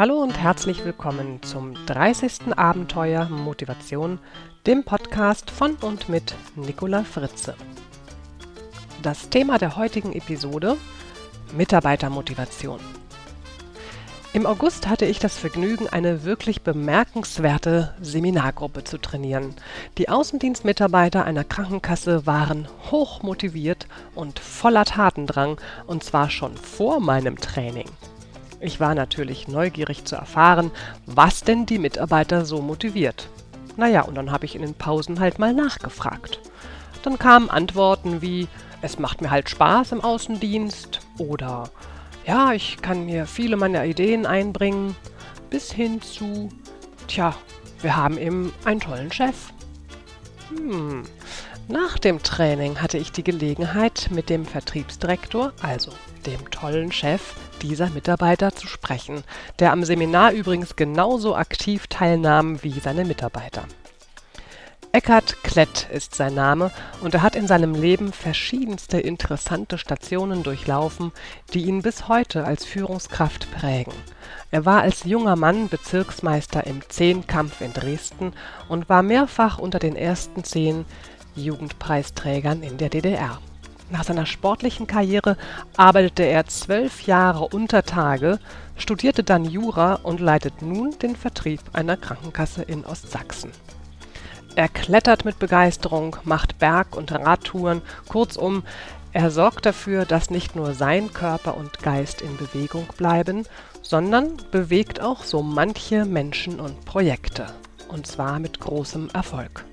Hallo und herzlich willkommen zum 30. Abenteuer Motivation, dem Podcast von und mit Nicola Fritze. Das Thema der heutigen Episode Mitarbeitermotivation. Im August hatte ich das Vergnügen, eine wirklich bemerkenswerte Seminargruppe zu trainieren. Die Außendienstmitarbeiter einer Krankenkasse waren hoch motiviert und voller Tatendrang, und zwar schon vor meinem Training. Ich war natürlich neugierig zu erfahren, was denn die Mitarbeiter so motiviert. Naja, und dann habe ich in den Pausen halt mal nachgefragt. Dann kamen Antworten wie, es macht mir halt Spaß im Außendienst oder ja, ich kann mir viele meiner Ideen einbringen, bis hin zu, tja, wir haben eben einen tollen Chef. Hm. Nach dem Training hatte ich die Gelegenheit, mit dem Vertriebsdirektor, also dem tollen Chef dieser Mitarbeiter zu sprechen, der am Seminar übrigens genauso aktiv teilnahm wie seine Mitarbeiter. Eckhard Klett ist sein Name und er hat in seinem Leben verschiedenste interessante Stationen durchlaufen, die ihn bis heute als Führungskraft prägen. Er war als junger Mann Bezirksmeister im Zehnkampf in Dresden und war mehrfach unter den ersten zehn Jugendpreisträgern in der DDR. Nach seiner sportlichen Karriere arbeitete er zwölf Jahre unter Tage, studierte dann Jura und leitet nun den Vertrieb einer Krankenkasse in Ostsachsen. Er klettert mit Begeisterung, macht Berg- und Radtouren, kurzum, er sorgt dafür, dass nicht nur sein Körper und Geist in Bewegung bleiben, sondern bewegt auch so manche Menschen und Projekte. Und zwar mit großem Erfolg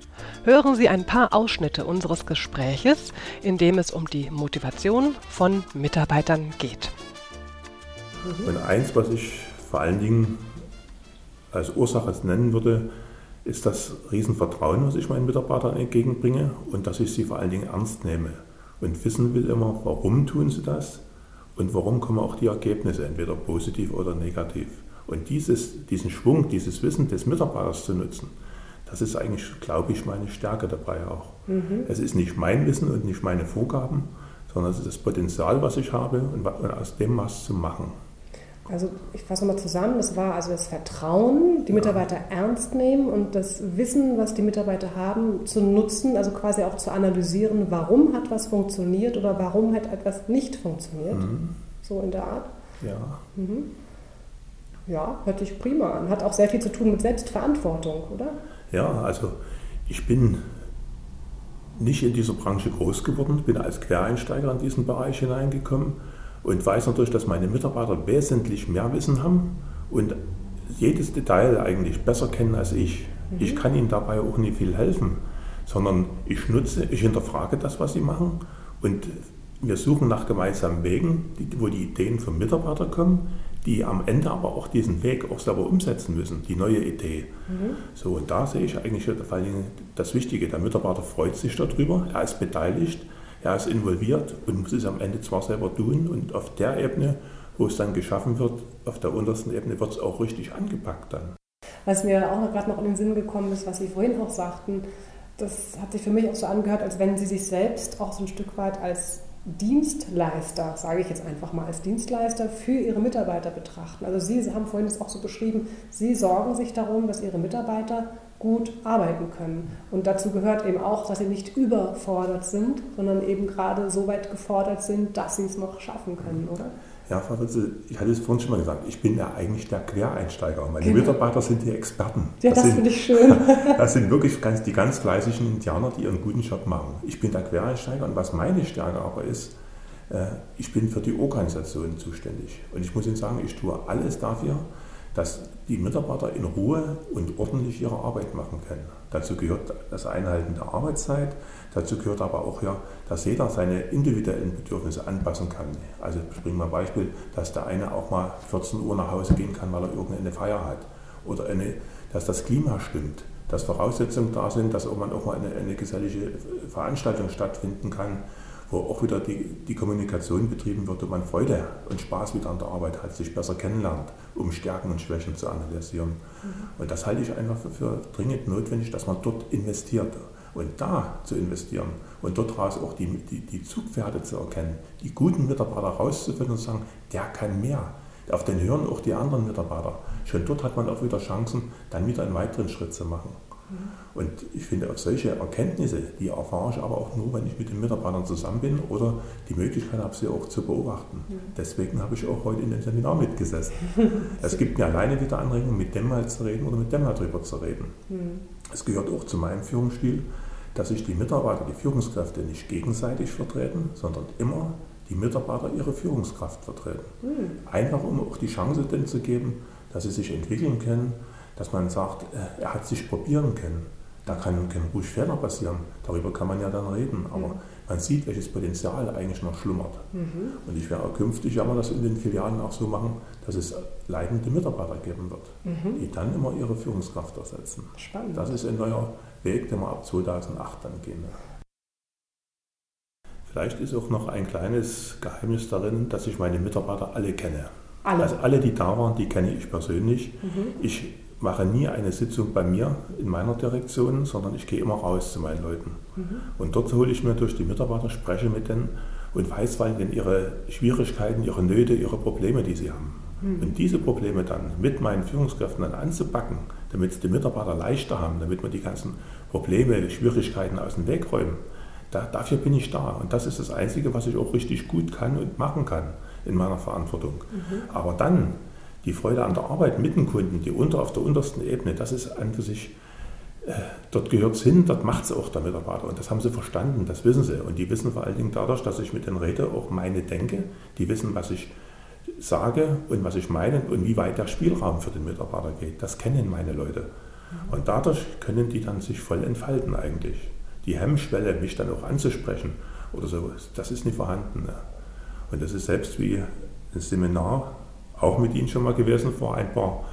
hören Sie ein paar Ausschnitte unseres Gespräches, in dem es um die Motivation von Mitarbeitern geht. Und eins, was ich vor allen Dingen als Ursache nennen würde, ist das Riesenvertrauen, was ich meinen Mitarbeitern entgegenbringe und dass ich sie vor allen Dingen ernst nehme und wissen will immer, warum tun sie das und warum kommen auch die Ergebnisse, entweder positiv oder negativ. Und dieses, diesen Schwung, dieses Wissen des Mitarbeiters zu nutzen, das ist eigentlich, glaube ich, meine Stärke dabei auch. Mhm. Es ist nicht mein Wissen und nicht meine Vorgaben, sondern es ist das Potenzial, was ich habe und, aus dem was zu machen. Also ich fasse nochmal zusammen, das war also das Vertrauen, die Mitarbeiter ja. ernst nehmen und das Wissen, was die Mitarbeiter haben, zu nutzen, also quasi auch zu analysieren, warum hat was funktioniert oder warum hat etwas nicht funktioniert. Mhm. So in der Art. Ja. Mhm. Ja, hört sich prima an. Hat auch sehr viel zu tun mit Selbstverantwortung, oder? Ja, also ich bin nicht in dieser Branche groß geworden, bin als Quereinsteiger in diesen Bereich hineingekommen und weiß natürlich, dass meine Mitarbeiter wesentlich mehr Wissen haben und jedes Detail eigentlich besser kennen als ich. Mhm. Ich kann ihnen dabei auch nicht viel helfen, sondern ich nutze, ich hinterfrage das, was sie machen und wir suchen nach gemeinsamen Wegen, wo die Ideen vom Mitarbeiter kommen, die am Ende aber auch diesen Weg auch selber umsetzen müssen, die neue Idee. Mhm. So, und da sehe ich eigentlich vor allem das Wichtige. Der Mitarbeiter freut sich darüber, er ist beteiligt, er ist involviert und muss es am Ende zwar selber tun und auf der Ebene, wo es dann geschaffen wird, auf der untersten Ebene wird es auch richtig angepackt dann. Was mir auch gerade noch in den Sinn gekommen ist, was Sie vorhin auch sagten, das hat sich für mich auch so angehört, als wenn Sie sich selbst auch so ein Stück weit als Dienstleister, sage ich jetzt einfach mal als Dienstleister, für Ihre Mitarbeiter betrachten. Also Sie haben vorhin das auch so beschrieben, Sie sorgen sich darum, dass Ihre Mitarbeiter gut arbeiten können. Und dazu gehört eben auch, dass sie nicht überfordert sind, sondern eben gerade so weit gefordert sind, dass sie es noch schaffen können, oder? Ja, Frau Ritzel, ich hatte es vorhin schon mal gesagt, ich bin ja eigentlich der Quereinsteiger. Meine genau. Mitarbeiter sind die Experten. Ja, das, das finde ich schön. das sind wirklich ganz, die ganz fleißigen Indianer, die ihren guten Job machen. Ich bin der Quereinsteiger und was meine Stärke aber ist, äh, ich bin für die Organisation zuständig. Und ich muss Ihnen sagen, ich tue alles dafür, dass die Mitarbeiter in Ruhe und ordentlich ihre Arbeit machen können. Dazu gehört das Einhalten der Arbeitszeit, dazu gehört aber auch, ja, dass jeder seine individuellen Bedürfnisse anpassen kann. Also ich bringe mal ein Beispiel, dass der eine auch mal 14 Uhr nach Hause gehen kann, weil er irgendeine Feier hat. Oder eine, dass das Klima stimmt, dass Voraussetzungen da sind, dass auch man auch mal eine, eine gesellige Veranstaltung stattfinden kann wo auch wieder die, die Kommunikation betrieben wird und man Freude und Spaß wieder an der Arbeit hat, sich besser kennenlernt, um Stärken und Schwächen zu analysieren. Mhm. Und das halte ich einfach für, für, dringend notwendig, dass man dort investiert. Und da zu investieren und dort daraus auch die, die, die Zugpferde zu erkennen, die guten Mitarbeiter rauszufinden und zu sagen, der kann mehr, Auf den hören auch die anderen Mitarbeiter. Schon dort hat man auch wieder Chancen, dann wieder einen weiteren Schritt zu machen. Und ich finde, auf solche Erkenntnisse, die erfahre ich aber auch nur, wenn ich mit den Mitarbeitern zusammen bin oder die Möglichkeit habe, sie auch zu beobachten. Deswegen habe ich auch heute in dem Seminar mitgesessen. es gibt mir alleine wieder Anregungen, mit dem mal zu reden oder mit dem mal drüber zu reden. Es gehört auch zu meinem Führungsstil, dass sich die Mitarbeiter, die Führungskräfte nicht gegenseitig vertreten, sondern immer die Mitarbeiter ihre Führungskraft vertreten. Einfach um auch die Chance denn zu geben, dass sie sich entwickeln können, dass man sagt, äh, er hat sich probieren können. Da kann, können ruhig Fehler passieren, darüber kann man ja dann reden, aber mhm. man sieht, welches Potenzial eigentlich noch schlummert. Mhm. Und ich werde künftig ja mal das in den Filialen auch so machen, dass es leitende Mitarbeiter geben wird, mhm. die dann immer ihre Führungskraft ersetzen. Spannend. Das ist ein neuer Weg, den wir ab 2008 dann gehen. Vielleicht ist auch noch ein kleines Geheimnis darin, dass ich meine Mitarbeiter alle kenne. Alle. Also alle, die da waren, die kenne ich persönlich. Mhm. Ich mache nie eine Sitzung bei mir in meiner Direktion, sondern ich gehe immer raus zu meinen Leuten. Mhm. Und dort hole ich mir durch die Mitarbeiter, spreche mit denen und weiß, weil denn ihre Schwierigkeiten, ihre Nöte, ihre Probleme, die sie haben. Mhm. Und diese Probleme dann mit meinen Führungskräften dann anzupacken, damit es die Mitarbeiter leichter haben, damit wir die ganzen Probleme, Schwierigkeiten aus dem Weg räumen, da, dafür bin ich da. Und das ist das Einzige, was ich auch richtig gut kann und machen kann in meiner Verantwortung. Mhm. Aber dann die Freude an der Arbeit mit den Kunden, die unter auf der untersten Ebene, das ist an für sich, äh, dort gehört es hin, dort macht es auch der Mitarbeiter. Und das haben sie verstanden, das wissen sie. Und die wissen vor allen Dingen dadurch, dass ich mit denen rede, auch meine denke. Die wissen, was ich sage und was ich meine und wie weit der Spielraum für den Mitarbeiter geht. Das kennen meine Leute. Und dadurch können die dann sich voll entfalten eigentlich. Die Hemmschwelle, mich dann auch anzusprechen oder so, das ist nicht vorhanden. Ne? Und das ist selbst wie ein Seminar, auch mit Ihnen schon mal gewesen vor ein paar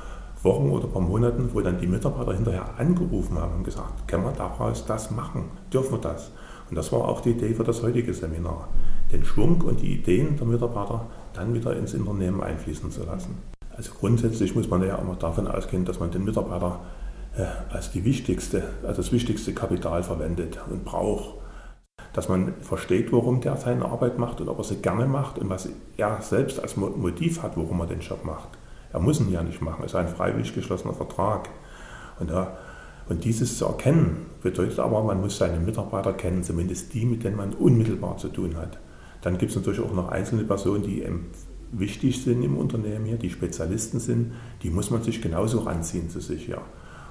Wochen oder ein paar Monaten, wo dann die Mitarbeiter hinterher angerufen haben und gesagt, können wir daraus das machen, dürfen wir das? Und das war auch die Idee für das heutige Seminar, den Schwung und die Ideen der Mitarbeiter dann wieder ins Unternehmen einfließen zu lassen. Also grundsätzlich muss man ja immer davon ausgehen, dass man den Mitarbeiter äh, als die wichtigste, als das wichtigste Kapital verwendet und braucht dass man versteht, warum der seine Arbeit macht und ob er sie gerne macht und was er selbst als Motiv hat, warum er den Job macht. Er muss ihn ja nicht machen, es ist ein freiwillig geschlossener Vertrag. Und, ja, und dieses zu erkennen, bedeutet aber, man muss seine Mitarbeiter kennen, zumindest die, mit denen man unmittelbar zu tun hat. Dann gibt es natürlich auch noch einzelne Personen, die wichtig sind im Unternehmen hier, die Spezialisten sind, die muss man sich genauso ranziehen zu sich. Ja.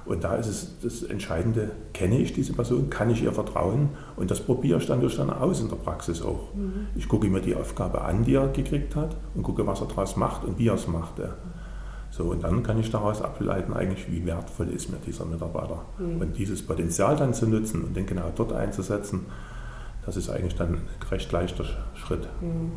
Und da ist es das Entscheidende, kenne ich diese Person, kann ich ihr vertrauen? Und das probiere ich dann durch dann aus in der Praxis auch. Mhm. Ich gucke mir die Aufgabe an, die er gekriegt hat und gucke, was er daraus macht und wie er es macht. So, und dann kann ich daraus ableiten, eigentlich, wie wertvoll ist mir dieser Mitarbeiter. Mhm. Und dieses Potenzial dann zu nutzen und den genau dort einzusetzen, das ist eigentlich dann ein recht leichter Schritt. Mhm.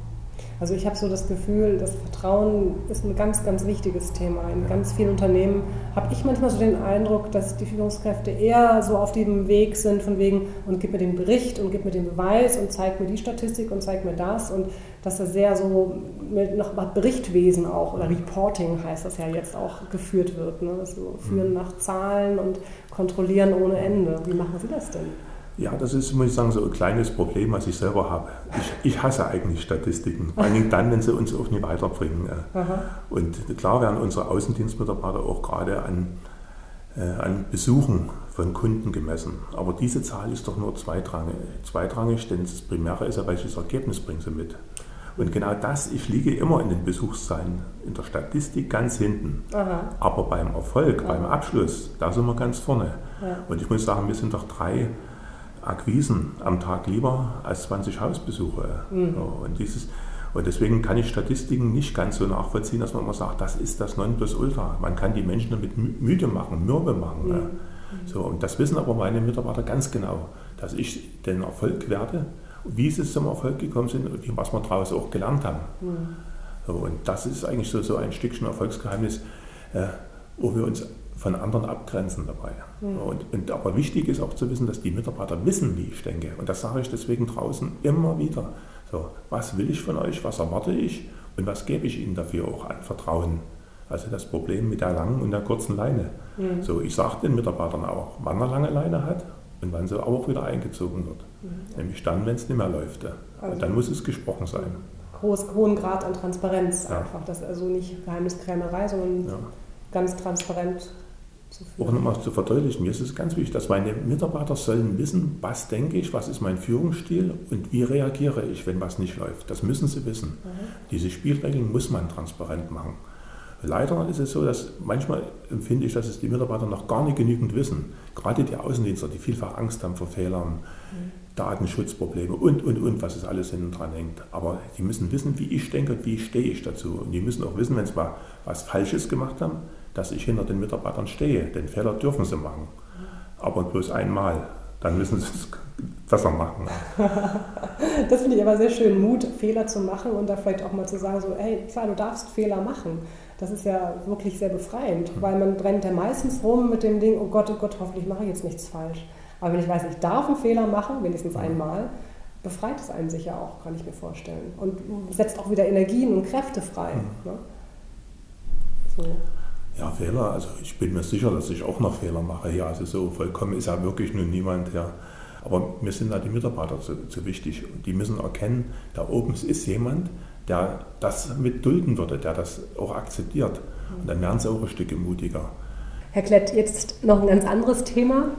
Also ich habe so das Gefühl, das Vertrauen ist ein ganz, ganz wichtiges Thema. In ganz vielen Unternehmen habe ich manchmal so den Eindruck, dass die Führungskräfte eher so auf dem Weg sind von wegen und gib mir den Bericht und gib mir den Beweis und zeig mir die Statistik und zeig mir das und dass das sehr so mit nach Berichtwesen auch oder Reporting heißt das ja jetzt auch geführt wird. Ne? So führen mhm. nach Zahlen und kontrollieren ohne Ende. Wie machen Sie das denn? Ja, das ist, muss ich sagen, so ein kleines Problem, was ich selber habe. Ich, ich hasse eigentlich Statistiken, vor allem dann, wenn sie uns auch nicht weiterbringen. Aha. Und klar werden unsere Außendienstmitarbeiter auch gerade an, äh, an Besuchen von Kunden gemessen. Aber diese Zahl ist doch nur zweitrangig, zweitrangig denn das Primäre ist ja, welches Ergebnis bringen sie mit. Und genau das, ich liege immer in den Besuchszahlen, in der Statistik ganz hinten. Aha. Aber beim Erfolg, Aha. beim Abschluss, da sind wir ganz vorne. Ja. Und ich muss sagen, wir sind doch drei Akquisen am Tag lieber als 20 Hausbesuche. Mhm. Und, dieses, und deswegen kann ich Statistiken nicht ganz so nachvollziehen, dass man immer sagt, das ist das Nonplusultra. Man kann die Menschen damit müde machen, mürbe machen. Mhm. So, und das wissen aber meine Mitarbeiter ganz genau, dass ich den Erfolg werde, wie sie zum Erfolg gekommen sind und was wir daraus auch gelernt haben. Mhm. So, und das ist eigentlich so, so ein Stückchen Erfolgsgeheimnis, äh, wo wir uns von anderen abgrenzen dabei. Mhm. Und, und, aber wichtig ist auch zu wissen, dass die Mitarbeiter wissen, wie ich denke. Und das sage ich deswegen draußen immer wieder. So, was will ich von euch, was erwarte ich und was gebe ich ihnen dafür auch an Vertrauen? Also das Problem mit der langen und der kurzen Leine. Mhm. So, ich sage den Mitarbeitern auch, wann er lange Leine hat und wann sie auch wieder eingezogen wird. Mhm. Nämlich dann, wenn es nicht mehr läuft. Also. Und dann muss es gesprochen sein. hohes, hohen Grad an Transparenz ja. einfach. Das ist also nicht Geheimniskrämerei, sondern ja. ganz transparent. Auch nochmal zu verdeutlichen, mir ist es ganz wichtig, dass meine Mitarbeiter sollen wissen, was denke ich, was ist mein Führungsstil und wie reagiere ich, wenn was nicht läuft. Das müssen sie wissen. Mhm. Diese Spielregeln muss man transparent machen. Leider ist es so, dass manchmal empfinde ich, dass es die Mitarbeiter noch gar nicht genügend wissen. Gerade die Außendienstler, die vielfach Angst haben vor Fehlern, mhm. Datenschutzprobleme und, und, und, was es alles hinten dran hängt. Aber die müssen wissen, wie ich denke und wie stehe ich dazu. Und die müssen auch wissen, wenn sie mal was Falsches gemacht haben, dass ich hinter den Mitarbeitern stehe. Den Fehler dürfen sie machen. Aber bloß einmal. Dann müssen sie es besser machen. das finde ich aber sehr schön, Mut, Fehler zu machen und da vielleicht auch mal zu sagen, so, hey, klar, du darfst Fehler machen. Das ist ja wirklich sehr befreiend, mhm. weil man brennt ja meistens rum mit dem Ding, oh Gott, oh Gott, hoffentlich mache ich jetzt nichts falsch. Aber wenn ich weiß, ich darf einen Fehler machen, wenigstens mhm. einmal, befreit es einen sicher auch, kann ich mir vorstellen. Und setzt auch wieder Energien und Kräfte frei. Mhm. Ne? So. Ja, Fehler, also ich bin mir sicher, dass ich auch noch Fehler mache. Ja, also so vollkommen ist ja wirklich nun niemand, ja. Aber mir sind da die Mitarbeiter zu, zu wichtig. Die müssen erkennen, da oben ist jemand, der das mit dulden würde, der das auch akzeptiert. Und dann werden sie auch ein Stück mutiger. Herr Klett, jetzt noch ein ganz anderes Thema,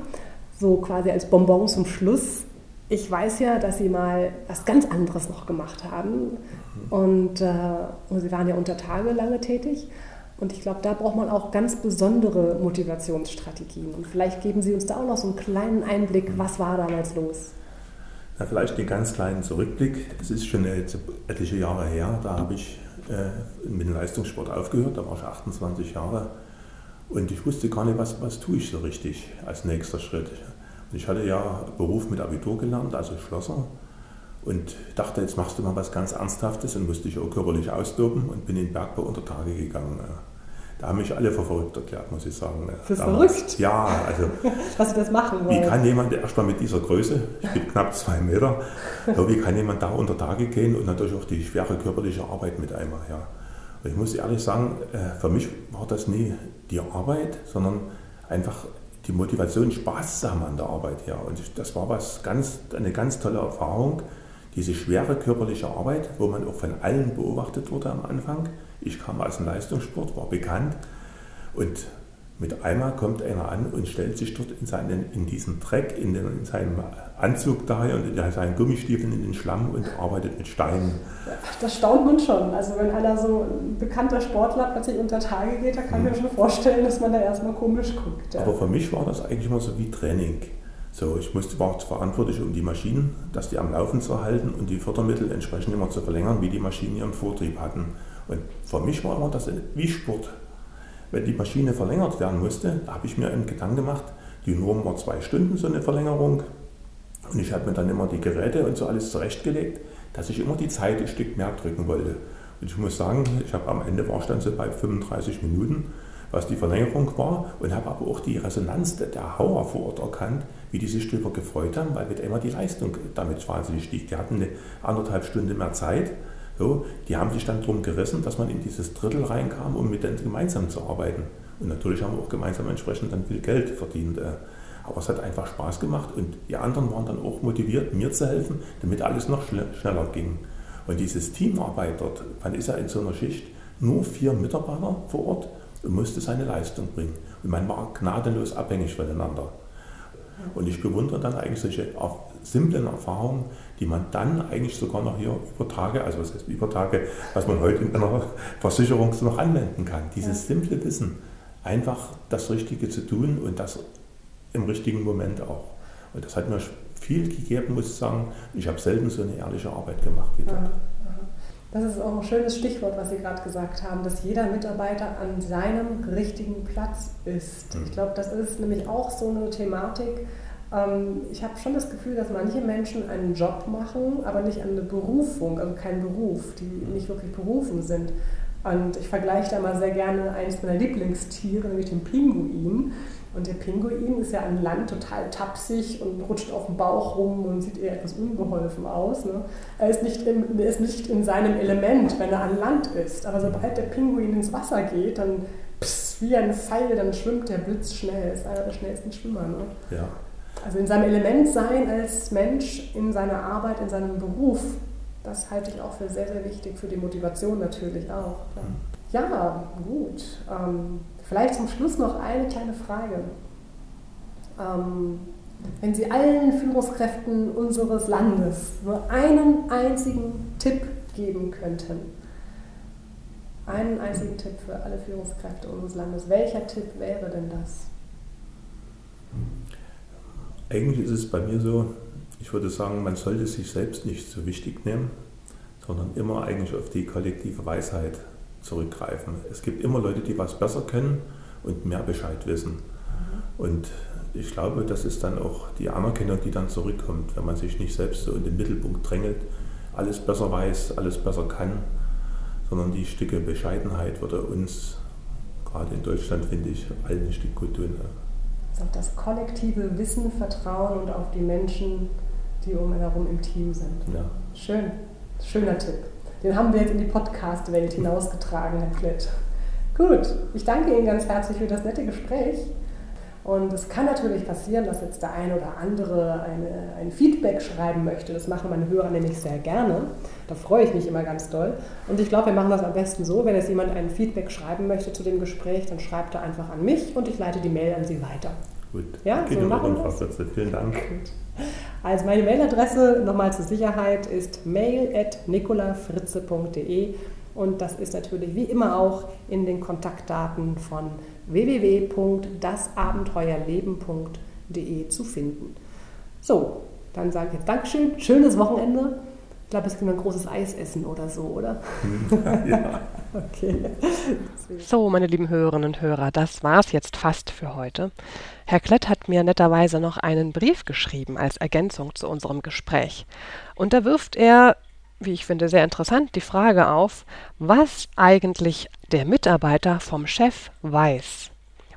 so quasi als Bonbon zum Schluss. Ich weiß ja, dass Sie mal was ganz anderes noch gemacht haben und, äh, und Sie waren ja unter Tage lange tätig. Und ich glaube, da braucht man auch ganz besondere Motivationsstrategien. Und vielleicht geben Sie uns da auch noch so einen kleinen Einblick, was war damals los? Ja, vielleicht den ganz kleinen Zurückblick. Es ist schon etliche Jahre her, da habe ich äh, mit dem Leistungssport aufgehört, da war ich 28 Jahre und ich wusste gar nicht, was, was tue ich so richtig als nächster Schritt. Und ich hatte ja Beruf mit Abitur gelernt, also Schlosser und dachte, jetzt machst du mal was ganz Ernsthaftes und musste ich auch körperlich austoben und bin in den Bergbau unter Tage gegangen. Da haben mich alle für verrückt erklärt, muss ich sagen. Für Damals. verrückt? Ja, also. Was sie das machen wollen. Wie kann jemand, erstmal mit dieser Größe, ich bin knapp zwei Meter, wie kann jemand da unter Tage gehen und natürlich auch die schwere körperliche Arbeit mit einmal, ja. Und ich muss ehrlich sagen, äh, für mich war das nie die Arbeit, sondern einfach die Motivation, Spaß zu haben an der Arbeit, ja. Und das war was ganz, eine ganz tolle Erfahrung, diese schwere körperliche Arbeit, wo man auch von allen beobachtet wurde am Anfang ich kam aus dem Leistungssport, war bekannt und mit einmal kommt einer an und stellt sich dort in, seinen, in diesen Dreck, in, den, in seinem Anzug da und in seinen Gummistiefeln in den Schlamm und arbeitet mit Steinen. Das staunt man schon. Also wenn einer so ein bekannter Sportler plötzlich unter Tage geht, da kann hm. ich mir schon vorstellen, dass man da erstmal komisch guckt. Ja. Aber für mich war das eigentlich immer so wie Training. So, ich musste, war verantwortlich, um die Maschinen, dass die am Laufen zu halten und die Fördermittel entsprechend immer zu verlängern, wie die Maschinen ihren Vortrieb hatten. Und für mich war immer das wie Sport. Wenn die Maschine verlängert werden musste, da habe ich mir einen Gedanken gemacht, die Norm war zwei Stunden, so eine Verlängerung. Und ich habe mir dann immer die Geräte und so alles zurechtgelegt, dass ich immer die Zeit ein Stück mehr drücken wollte. Und ich muss sagen, ich habe am Ende war ich dann so bei 35 Minuten, was die Verlängerung war, und habe aber auch die Resonanz der Hauer vor Ort erkannt, wie die sich darüber gefreut haben, weil mit immer die Leistung damit wahnsinnig stieg. Die hatten eine anderthalb Stunde mehr Zeit so, die haben sich dann darum gerissen, dass man in dieses Drittel reinkam, um mit denen gemeinsam zu arbeiten. Und natürlich haben wir auch gemeinsam entsprechend dann viel Geld verdient. Äh. Aber es hat einfach Spaß gemacht und die anderen waren dann auch motiviert, mir zu helfen, damit alles noch schneller ging. Und dieses Teamarbeit dort, man ist ja in so einer Schicht nur vier Mitarbeiter vor Ort und musste seine Leistung bringen. Und man war gnadenlos abhängig voneinander. Und ich bewundere dann eigentlich solche simplen Erfahrungen, die man dann eigentlich sogar noch hier über Tage, also was heißt über Tage, was man heute in einer Versicherung noch anwenden kann. Dieses simple Wissen, einfach das Richtige zu tun und das im richtigen Moment auch. Und das hat mir viel gegeben, muss ich sagen. Ich habe selten so eine ehrliche Arbeit gemacht wie dort. Das ist auch ein schönes Stichwort, was Sie gerade gesagt haben, dass jeder Mitarbeiter an seinem richtigen Platz ist. Ich mhm. glaube, das ist nämlich auch so eine Thematik, ich habe schon das Gefühl, dass manche Menschen einen Job machen, aber nicht eine Berufung, also keinen Beruf, die nicht wirklich berufen sind. Und ich vergleiche da mal sehr gerne eines meiner Lieblingstiere, nämlich den Pinguin. Und der Pinguin ist ja an Land total tapsig und rutscht auf dem Bauch rum und sieht eher etwas unbeholfen aus. Ne? Er, ist nicht im, er ist nicht in seinem Element, wenn er an Land ist. Aber sobald der Pinguin ins Wasser geht, dann pss, wie ein Pfeil, dann schwimmt der Blitz schnell. Ist einer der schnellsten Schwimmer. Ne? Ja. Also in seinem Element sein als Mensch, in seiner Arbeit, in seinem Beruf, Das halte ich auch für sehr, sehr wichtig, für die Motivation natürlich auch. Ja, gut. Ähm, vielleicht zum Schluss noch eine kleine Frage. Ähm, wenn Sie allen Führungskräften unseres Landes nur einen einzigen Tipp geben könnten, einen einzigen Tipp für alle Führungskräfte unseres Landes, welcher Tipp wäre denn das? Eigentlich ist es bei mir so, ich würde sagen, man sollte sich selbst nicht so wichtig nehmen, sondern immer eigentlich auf die kollektive Weisheit zurückgreifen. Es gibt immer Leute, die was besser können und mehr Bescheid wissen. Mhm. Und ich glaube, das ist dann auch die Anerkennung, die dann zurückkommt, wenn man sich nicht selbst so in den Mittelpunkt drängelt, alles besser weiß, alles besser kann, sondern die Stücke Bescheidenheit würde uns, gerade in Deutschland, finde ich, allen ein Stück gut tun. Auf das kollektive Wissen vertrauen und auf die Menschen, die um ihn herum im Team sind. Ja. Schön, schöner Tipp. Den haben wir jetzt in die Podcast-Welt hinausgetragen, Herr Klett. Gut, ich danke Ihnen ganz herzlich für das nette Gespräch. Und es kann natürlich passieren, dass jetzt der eine oder andere eine, ein Feedback schreiben möchte. Das machen meine Hörer nämlich sehr gerne. Da freue ich mich immer ganz doll. Und ich glaube, wir machen das am besten so, wenn jetzt jemand ein Feedback schreiben möchte zu dem Gespräch, dann schreibt er einfach an mich und ich leite die Mail an Sie weiter. Gut. Ja, Geht so machen wir das. Vielen Dank. Gut. Also meine Mailadresse nochmal zur Sicherheit ist mail.nicolafritze.de und das ist natürlich wie immer auch in den Kontaktdaten von www.dasabenteuerleben.de zu finden. So, dann sage ich jetzt Dankeschön, schönes Wochenende. Ich glaube, es gibt ein großes Eis essen oder so, oder? Ja. okay. So, meine lieben Hörerinnen und Hörer, das war es jetzt fast für heute. Herr Klett hat mir netterweise noch einen Brief geschrieben als Ergänzung zu unserem Gespräch. Und da wirft er wie ich finde, sehr interessant die Frage auf, was eigentlich der Mitarbeiter vom Chef weiß.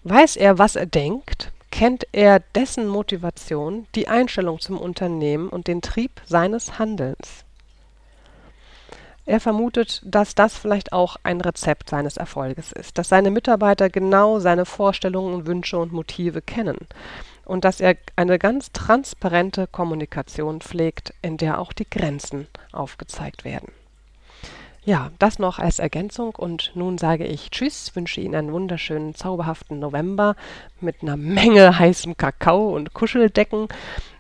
Weiß er, was er denkt? Kennt er dessen Motivation, die Einstellung zum Unternehmen und den Trieb seines Handelns? Er vermutet, dass das vielleicht auch ein Rezept seines Erfolges ist, dass seine Mitarbeiter genau seine Vorstellungen, Wünsche und Motive kennen und dass er eine ganz transparente Kommunikation pflegt, in der auch die Grenzen aufgezeigt werden. Ja, das noch als Ergänzung und nun sage ich Tschüss, wünsche Ihnen einen wunderschönen, zauberhaften November mit einer Menge heißem Kakao und Kuscheldecken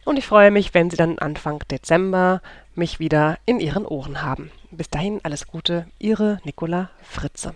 und ich freue mich, wenn Sie dann Anfang Dezember mich wieder in Ihren Ohren haben. Bis dahin alles Gute, Ihre Nicola Fritze.